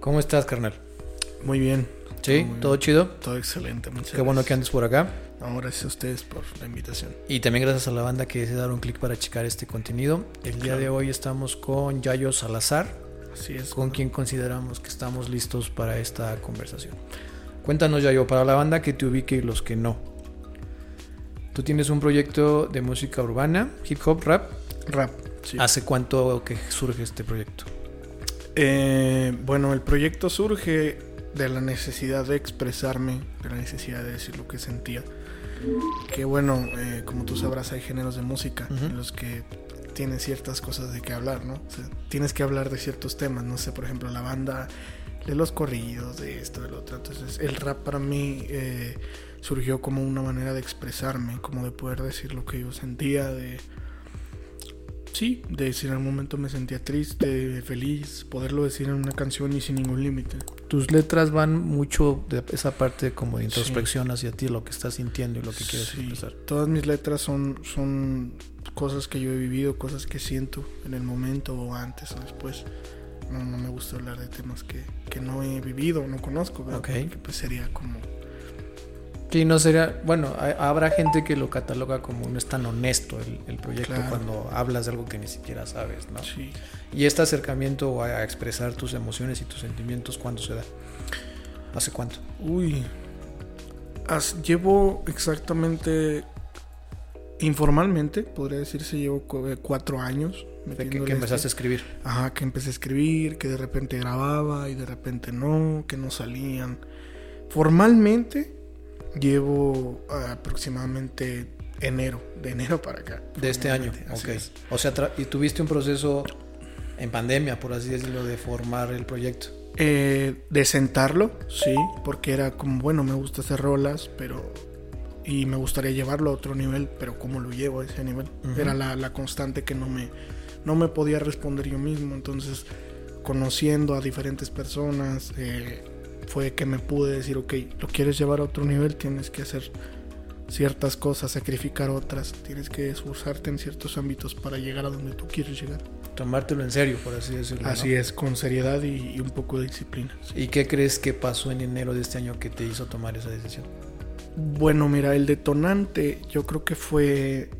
¿Cómo estás, carnal? Muy bien. ¿Sí? Muy ¿Todo bien. chido? Todo excelente, muchas Qué bueno que andes por acá. No, gracias a ustedes por la invitación. Y también gracias a la banda que se dar un clic para checar este contenido. El día de hoy estamos con Yayo Salazar, Así es. con quien consideramos que estamos listos para esta conversación. Cuéntanos, Yayo, para la banda que te ubique y los que no. Tú tienes un proyecto de música urbana, hip hop, rap. Rap. Sí. ¿Hace cuánto que surge este proyecto? Eh, bueno, el proyecto surge de la necesidad de expresarme, de la necesidad de decir lo que sentía. Que bueno, eh, como tú sabrás, hay géneros de música en los que tienes ciertas cosas de qué hablar, ¿no? O sea, tienes que hablar de ciertos temas, no sé, por ejemplo, la banda de los corridos, de esto, del otro. Entonces, el rap para mí eh, surgió como una manera de expresarme, como de poder decir lo que yo sentía, de... Sí, de si en algún momento me sentía triste, feliz, poderlo decir en una canción y sin ningún límite. Tus letras van mucho de esa parte como de Sí. introspección hacia ti, lo que estás sintiendo y lo que quieres Sí, expresar. Todas mis letras son, son cosas que yo he vivido, cosas que siento en el momento o antes o después. No, no me gusta hablar de temas que, que no he vivido, no conozco, ¿verdad? Ok. Porque, pues sería como... Sí, no sería. Bueno, habrá gente que lo cataloga como no es tan honesto el, el proyecto Claro. cuando hablas de algo que ni siquiera sabes, ¿no? Sí. Y este acercamiento a, a expresar tus emociones y tus sentimientos, ¿cuándo se da? ¿Hace cuánto? Uy. As- llevo exactamente... Informalmente, podría decirse, llevo eh, cuatro años. De que, empezaste a escribir. Ajá, que empecé a escribir, que de repente grababa y de repente no, que no salían. Formalmente llevo ah, aproximadamente enero, de enero para acá. De este año, ok. es. O sea, y tuviste un proceso en pandemia, por así decirlo, de formar el proyecto. Eh, de sentarlo, sí, porque era como, bueno, me gusta hacer rolas, pero... Y me gustaría llevarlo a otro nivel, pero ¿cómo lo llevo a ese nivel? Ujú. Era la, la constante que no me, no me podía responder yo mismo. Entonces, conociendo a diferentes personas, eh, fue que me pude decir, ok, lo quieres llevar a otro nivel, tienes que hacer ciertas cosas, sacrificar otras, tienes que esforzarte en ciertos ámbitos para llegar a donde tú quieres llegar. Tomártelo en serio, por así decirlo. ¿no? Así es, con seriedad y, y un poco de disciplina. sí. ¿Y qué crees que pasó en enero de este año que te hizo tomar esa decisión? Bueno, mira, el detonante yo creo que fue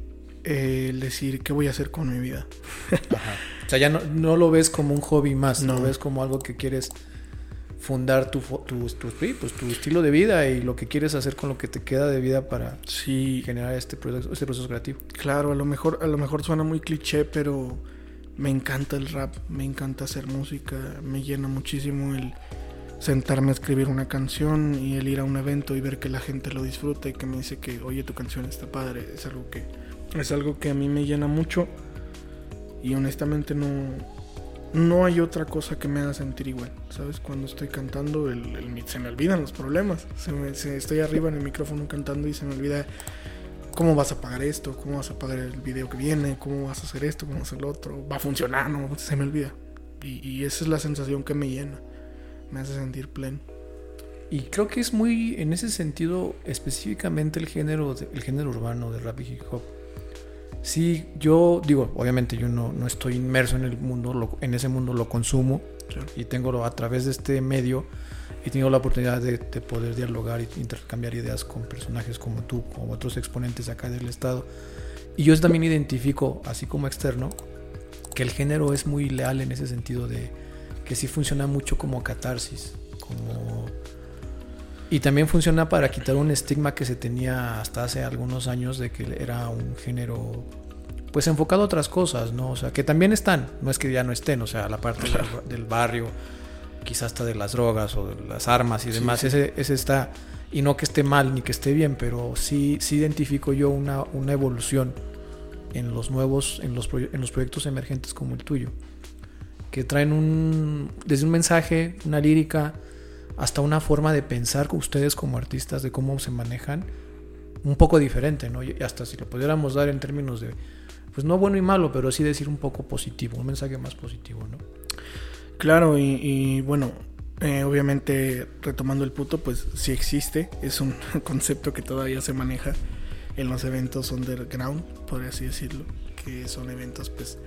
eh, el decir qué voy a hacer con mi vida. Ajá. O sea, ya no, no lo ves como un hobby más, No. lo ves como algo que quieres fundar tu, tu, tu- pues, tu estilo de vida y lo que quieres hacer con lo que te queda de vida para Sí, generar este proceso, este proceso creativo. claro, a lo mejor a lo mejor suena muy cliché, pero me encanta el rap, me encanta hacer música, me llena muchísimo el sentarme a escribir una canción y el ir a un evento y ver que la gente lo disfruta y que me dice que, "Oye, tu canción está padre", es algo que es algo que a mí me llena mucho y honestamente no no hay otra cosa que me haga sentir igual, ¿sabes? Cuando estoy cantando, el, el- se me olvidan los problemas. Se me- se- estoy arriba en el micrófono cantando y se me olvida cómo vas a pagar esto, cómo vas a pagar el video que viene, cómo vas a hacer esto, cómo vas a hacer lo otro. Va a funcionar, no, se me olvida. Y, y esa es la sensación que me llena, me hace sentir pleno. Y creo que es muy, en ese sentido, específicamente el género, el género urbano de rap y hip hop. Sí, yo digo, obviamente yo no, no estoy inmerso en el mundo, lo- en ese mundo lo consumo y tengo a través de este medio he tenido la oportunidad de, de poder dialogar y intercambiar ideas con personajes como tú, como otros exponentes acá del estado. Y yo también identifico, así como externo, que el género es muy leal en ese sentido de que sí funciona mucho como catarsis, como y también funciona para quitar un estigma que se tenía hasta hace algunos años de que era un género pues enfocado a otras cosas, ¿no? O sea, que también están, no es que ya no estén, o sea, la parte del, del barrio, quizás hasta de las drogas o de las armas y Sí, demás, sí. Ese, ese está, y no que esté mal ni que esté bien, pero sí, sí identifico yo una, una evolución en los nuevos, en los, en los proyectos emergentes como el tuyo, que traen un, desde un mensaje, una lírica, hasta una forma de pensar ustedes como artistas, de cómo se manejan, un poco diferente, ¿no? Y hasta si lo pudiéramos dar en términos de, pues no bueno y malo, pero sí decir un poco positivo, un mensaje más positivo, ¿no? Claro, y, y bueno, Eh, obviamente, retomando el puto, pues sí existe. Es un concepto que todavía se maneja en los eventos underground, por así decirlo. Que son eventos, pues,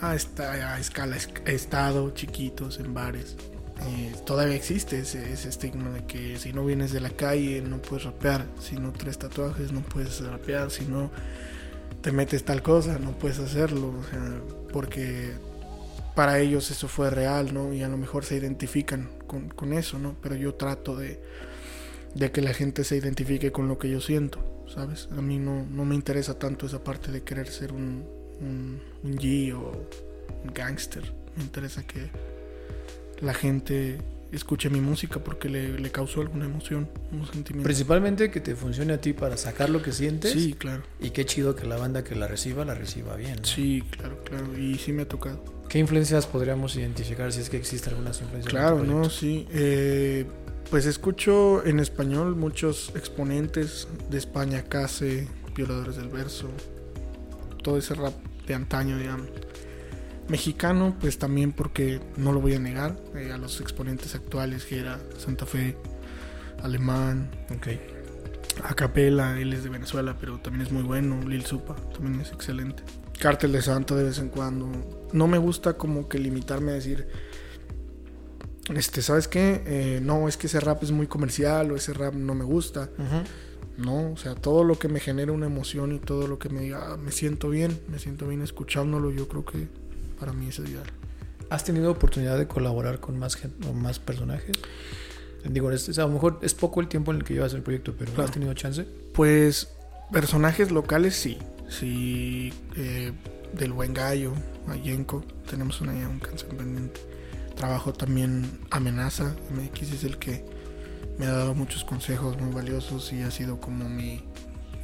a, esta, a escala estado, chiquitos, en bares. Eh, todavía existe ese, ese, estigma de que si no vienes de la calle no puedes rapear, si no traes tatuajes no puedes rapear, si no te metes tal cosa no puedes hacerlo, porque para ellos eso fue real, ¿no? Y a lo mejor se identifican con, con eso, ¿no? Pero yo trato de, de, que la gente se identifique con lo que yo siento, ¿sabes? A mí no, no me interesa tanto esa parte de querer ser un, un, un G o un gangster. Me interesa que la gente escuche mi música porque le, le, causó alguna emoción, un sentimiento. Principalmente que te funcione a ti para sacar lo que sientes. Sí, claro. Y qué chido que la banda que la reciba, la reciba bien. ¿no? Sí, claro, claro. Y sí me ha tocado. ¿Qué influencias podríamos identificar si es que existen algunas influencias? Claro, no, sí. Eh, pues escucho en español muchos exponentes de España, Case, Violadores del Verso, todo ese rap de antaño, digamos. Mexicano, pues también porque no lo voy a negar, eh, a los exponentes actuales que era Santa Fe, Alemán, okay. Acapela, él es de Venezuela, pero también es muy bueno, Lil Supa, también es excelente. Cártel de Santa de vez en cuando. No me gusta como que limitarme a decir, este, ¿sabes qué? Eh, no, es que ese rap es muy comercial o ese rap no me gusta. Uh -huh. No, o sea, todo lo que me genera una emoción y todo lo que me diga, ah, me siento bien, me siento bien escuchándolo, yo creo que para mí es ideal. ¿Has tenido oportunidad de colaborar con más gente o más personajes? Digo, es, a lo mejor es poco el tiempo en el que llevas el proyecto, pero claro. ¿has tenido chance? Pues personajes locales sí. Sí, eh, del buen gallo, Mayenko, tenemos una, canción pendiente. Trabajo también Amenaza, MX es el que me ha dado muchos consejos muy valiosos y ha sido como mi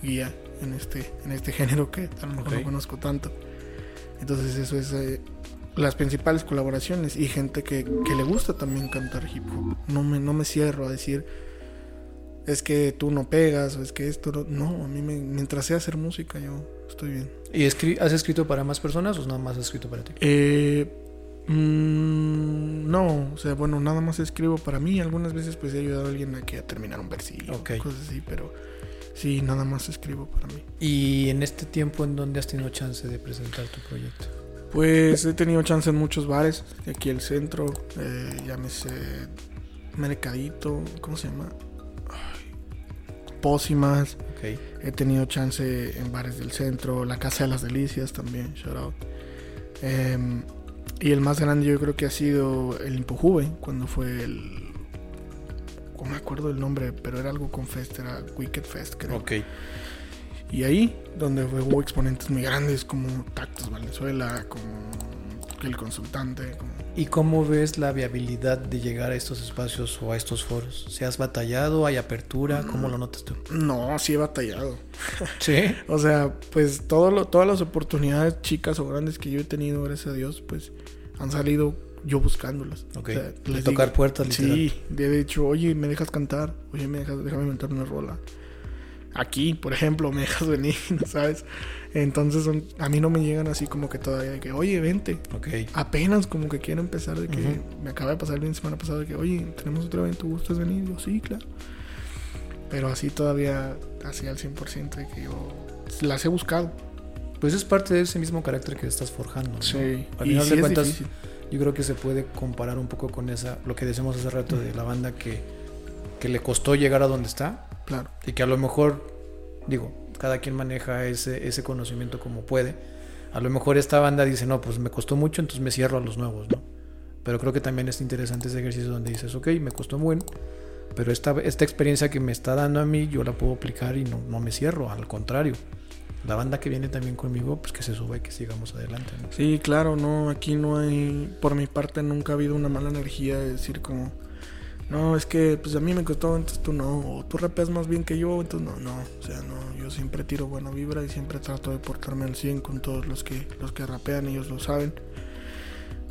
guía en este, en este género que a lo mejor okay. no conozco tanto. Entonces eso es eh, las principales colaboraciones y gente que, que, le gusta también cantar hip hop. No me, no me cierro a decir es que tú no pegas o es que esto no, no a mí me, mientras sé hacer música yo estoy bien. ¿Y escri has escrito para más personas o nada más has escrito para ti? Eh, mmm, no, o sea, bueno, nada más escribo para mí. Algunas veces pues he ayudado a alguien a que a terminar un versículo, okay. cosas así, pero sí, nada más escribo para mí. ¿Y en este tiempo en dónde has tenido chance de presentar tu proyecto? Pues he tenido chance en muchos bares, aquí el centro, eh, llámese Mercadito, ¿cómo se llama? Pósimas. Okay. He tenido chance en bares del centro, la Casa de las Delicias también, shout out. Eh, y el más grande yo creo que ha sido el Impojuve, cuando fue el... No me acuerdo el nombre, pero era algo con Fest, era Wicked Fest, creo. Ok. Y ahí, donde hubo exponentes muy grandes como Tactos Valenzuela, como el consultante. Como... ¿Y cómo ves la viabilidad de llegar a estos espacios o a estos foros? ¿Se has batallado? ¿Hay apertura? ¿Cómo lo notas tú? No, sí he batallado. ¿Sí? o sea, pues todo lo, todas las oportunidades chicas o grandes que yo he tenido, gracias a Dios, pues han salido yo buscándolas. Ok. O sea, de tocar digo, puertas, literal. Sí, de hecho, oye, ¿me dejas cantar? Oye, ¿me dejas, déjame inventar una rola? Aquí, por ejemplo, me dejas venir, ¿sabes? Entonces a mí no me llegan así como que todavía de que, oye, vente. Okay. Apenas como que quiero empezar de que uh -huh. me acaba de pasar el fin de semana pasado de que, oye, tenemos otro evento, ¿gustas venir? Yo, sí, claro. Pero así todavía, así al 100% de que yo las he buscado. Pues es parte de ese mismo carácter que estás forjando. ¿no? Sí. Al final de cuentas, yo creo que se puede comparar un poco con esa, lo que decíamos hace rato uh -huh. de la banda que, que le costó llegar a donde está. Claro. Y que a lo mejor, digo, cada quien maneja ese, ese conocimiento como puede. A lo mejor esta banda dice, no, pues me costó mucho, entonces me cierro a los nuevos, ¿no? Pero creo que también es interesante ese ejercicio donde dices, ok, me costó muy bien, pero esta, esta experiencia que me está dando a mí, yo la puedo aplicar y no, no me cierro, al contrario. La banda que viene también conmigo, pues que se sube y que sigamos adelante, ¿no? Sí, claro, no, aquí no hay, por mi parte nunca ha habido una mala energía de decir como no, es que pues a mí me costó, entonces tú no, o tú rapeas más bien que yo, entonces no, no, o sea, no, yo siempre tiro buena vibra y siempre trato de portarme al 100 con todos los que, los que rapean, ellos lo saben.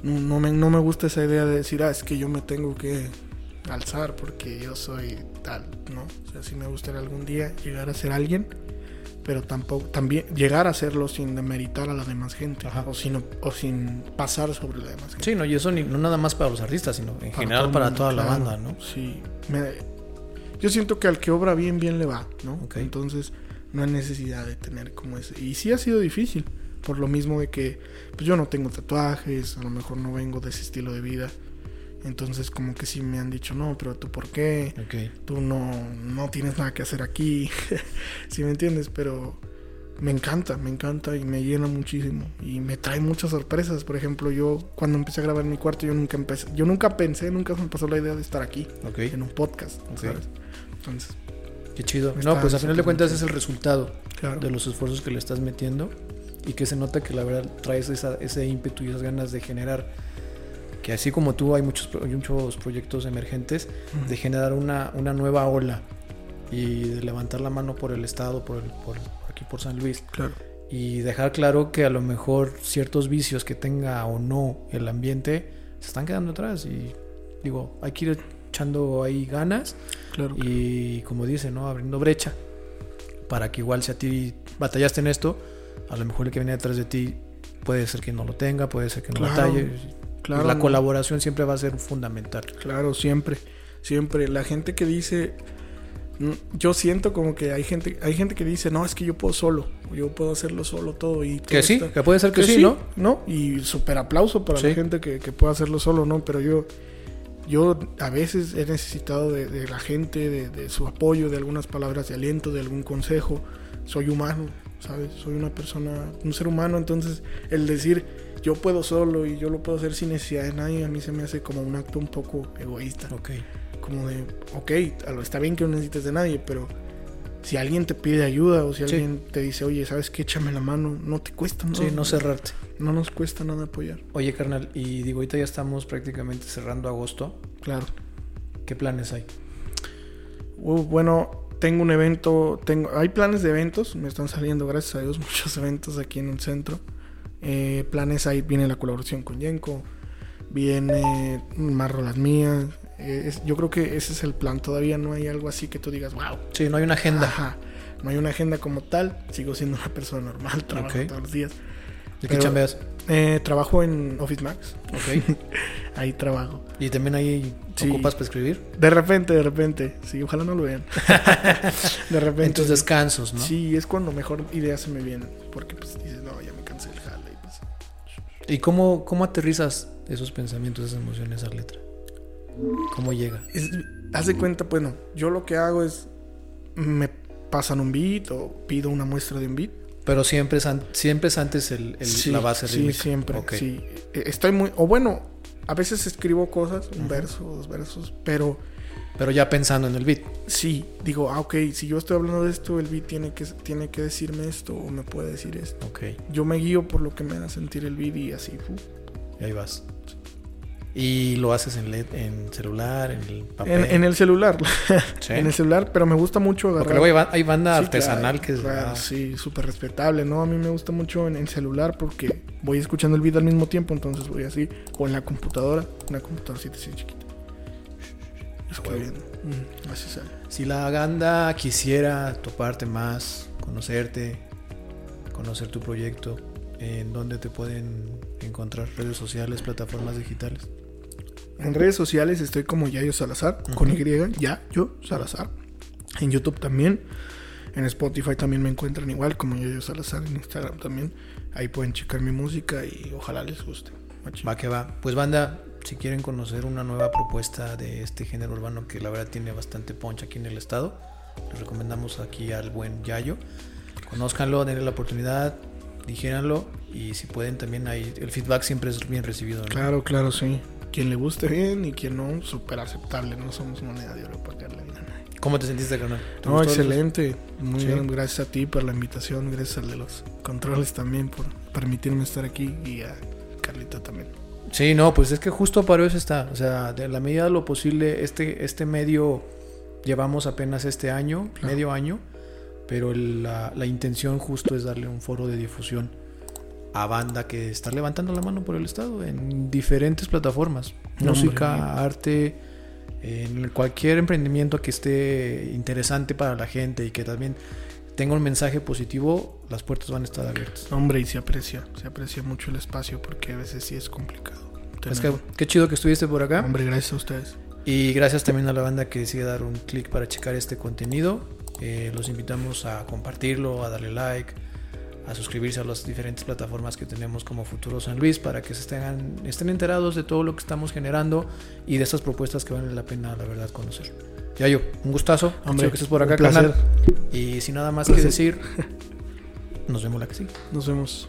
No, no, me, no me gusta esa idea de decir, ah, es que yo me tengo que alzar porque yo soy tal, ¿no? O sea, si me gustaría algún día llegar a ser alguien, pero tampoco también llegar a hacerlo sin demeritar a la demás gente Ajá. o sin o sin pasar sobre la demás gente. Sí, no, y eso ni- no nada más para los artistas, sino en general todo el para mundo, toda la banda, ¿no? Sí. Me- yo siento que al que obra bien, bien le va, ¿no? Entonces no hay necesidad de tener como ese. Y sí ha sido difícil, por lo mismo de que pues yo no tengo tatuajes, a lo mejor no vengo de ese estilo de vida. Entonces como que sí me han dicho, no, pero tú por qué, Ok. tú no, no tienes nada que hacer aquí, si me entiendes, pero me encanta, me encanta y me llena muchísimo y me trae muchas sorpresas. Por ejemplo, yo cuando empecé a grabar en mi cuarto, yo nunca empecé, yo nunca pensé, nunca se me pasó la idea de estar aquí en un podcast, Ok. ¿sabes? Entonces, Qué chido. No, pues a final de cuentas es el resultado claro. de los esfuerzos que le estás metiendo y que se nota que la verdad traes esa- ese ímpetu y esas ganas de generar, que así como tú hay muchos, hay muchos proyectos emergentes, de generar una, una nueva ola y de levantar la mano por el Estado, por, el- por, por aquí por San Luis Claro. y dejar claro que a lo mejor ciertos vicios que tenga o no el ambiente se están quedando atrás y digo, hay que ir echando ahí ganas Claro. y como dice, ¿no? Abriendo brecha para que igual si a ti batallaste en esto, a lo mejor el que viene detrás de ti puede ser que no lo tenga, puede ser que no Claro, batalle. Claro, la no. colaboración siempre va a ser fundamental. Claro, siempre, siempre. La gente que dice, mm, yo siento como que hay gente, hay gente que dice, no, es que yo puedo solo, yo puedo hacerlo solo todo y todo Que sí, está- que puede ser que, sí, ¿no? ¿no? Y súper aplauso para Sí. la gente que, que pueda hacerlo solo, ¿no? Pero yo, yo a veces he necesitado de, de la gente, de, de su apoyo, de algunas palabras de aliento, de algún consejo. Soy humano, ¿sabes? Soy una persona, un ser humano, entonces el decir yo puedo solo y yo lo puedo hacer sin necesidad de nadie, a mí se me hace como un acto un poco egoísta. Ok. Como de, ok, está bien que no necesites de nadie, pero si alguien te pide ayuda o si Sí. alguien te dice, oye, ¿sabes qué? Échame la mano, no te cuesta, ¿no? Sí, no cerrarte. No nos cuesta nada apoyar. Oye, carnal, y digo, ahorita ya estamos prácticamente cerrando agosto. Claro. ¿Qué planes hay? Uh, bueno, tengo un evento, tengo, hay planes de eventos, me están saliendo, gracias a Dios, muchos eventos aquí en el centro. Eh, planes ahí, viene la colaboración con Yenko, viene más rolas mías. eh, es- yo creo que ese es el plan, todavía no hay algo así que tú digas, wow. Sí, no hay una agenda. Ajá. No hay una agenda como tal, sigo siendo una persona normal, trabajo todos los días. ¿De qué chambeas? Eh, trabajo en Office Max, Ok. ahí trabajo. ¿Y también ahí Sí. ocupas para escribir? De repente, de repente, sí, ojalá no lo vean. de repente. En tus descansos, ¿no? Sí, es cuando mejor ideas se me vienen. Porque pues dices, ¿Y cómo, cómo aterrizas esos pensamientos, esas emociones a letra? ¿Cómo llega? es- haz de cuenta, bueno, yo lo que hago es. Me pasan un beat o pido una muestra de un beat. Pero siempre es, an- siempre es antes el, el- Sí, la base Sí, rítmica. siempre. Ok. Sí. Eh, Estoy muy. O bueno, a veces escribo cosas, un verso, dos versos, pero Pero ya pensando en el beat. sí, digo, ah, ok, si yo estoy hablando de esto, el beat tiene que, tiene que decirme esto o me puede decir esto. Ok. Yo me guío por lo que me da sentir el beat y así. fu. Y ahí vas. Y lo haces en, LED, en celular, en el papel. En, en el celular. Sí. En el celular, pero me gusta mucho agarrar. Porque luego hay, ba- hay banda Sí, artesanal claro, que es. claro, ah, sí, súper respetable, ¿no? A mí me gusta mucho en el celular porque voy escuchando el beat al mismo tiempo, entonces voy así, o en la computadora, una computadorcita así chiquita. Escribiendo. Mm, así sale. Si la banda quisiera toparte más, conocerte, conocer tu proyecto, ¿en dónde te pueden encontrar? ¿Redes sociales, plataformas digitales? En redes sociales estoy como Yayo Salazar, con. Y, ya, yo, Salazar. En YouTube también. En Spotify también me encuentran igual, como Yayo Salazar. En Instagram también. Ahí pueden checar mi música y ojalá les guste. Va que va. Pues banda, si quieren conocer una nueva propuesta de este género urbano que la verdad tiene bastante punch aquí en el estado, les recomendamos aquí al buen Yayo. Conózcanlo, denle la oportunidad, dijéranlo y si pueden también ahí, el feedback siempre es bien recibido. ¿no? Claro, claro, sí. Quien le guste bien y quien no, súper aceptable. No somos moneda de oro para darle bien a nadie. ¿Cómo te sentiste, carnal? ¿Te No, excelente. Muy Sí. bien. Gracias a ti por la invitación. Gracias al de los controles también por permitirme estar aquí. Y a Carlita también. Sí, no, pues es que justo para eso está. O sea, de la medida de lo posible, este, este medio llevamos apenas este año, Claro. medio año, pero el- la, la intención justo es darle un foro de difusión a banda que está levantando la mano por el Estado en diferentes plataformas. No, Música, hombre. arte, en cualquier emprendimiento que esté interesante para la gente y que también tenga un mensaje positivo, las puertas van a estar abiertas. Hombre, y se aprecia, se aprecia mucho el espacio porque a veces sí es complicado. Es que, qué chido que estuviste por acá. Hombre, gracias a ustedes. Y gracias también a la banda que decide dar un clic para checar este contenido. Eh, los invitamos a compartirlo, a darle like, a suscribirse a las diferentes plataformas que tenemos como Futuro San Luis para que se estén, estén enterados de todo lo que estamos generando y de estas propuestas que valen la pena, la verdad, conocer. Ya yo, un gustazo. Hombre, que estés por acá, carnal. Y sin nada más que decir, nos vemos la que sigue. Nos vemos.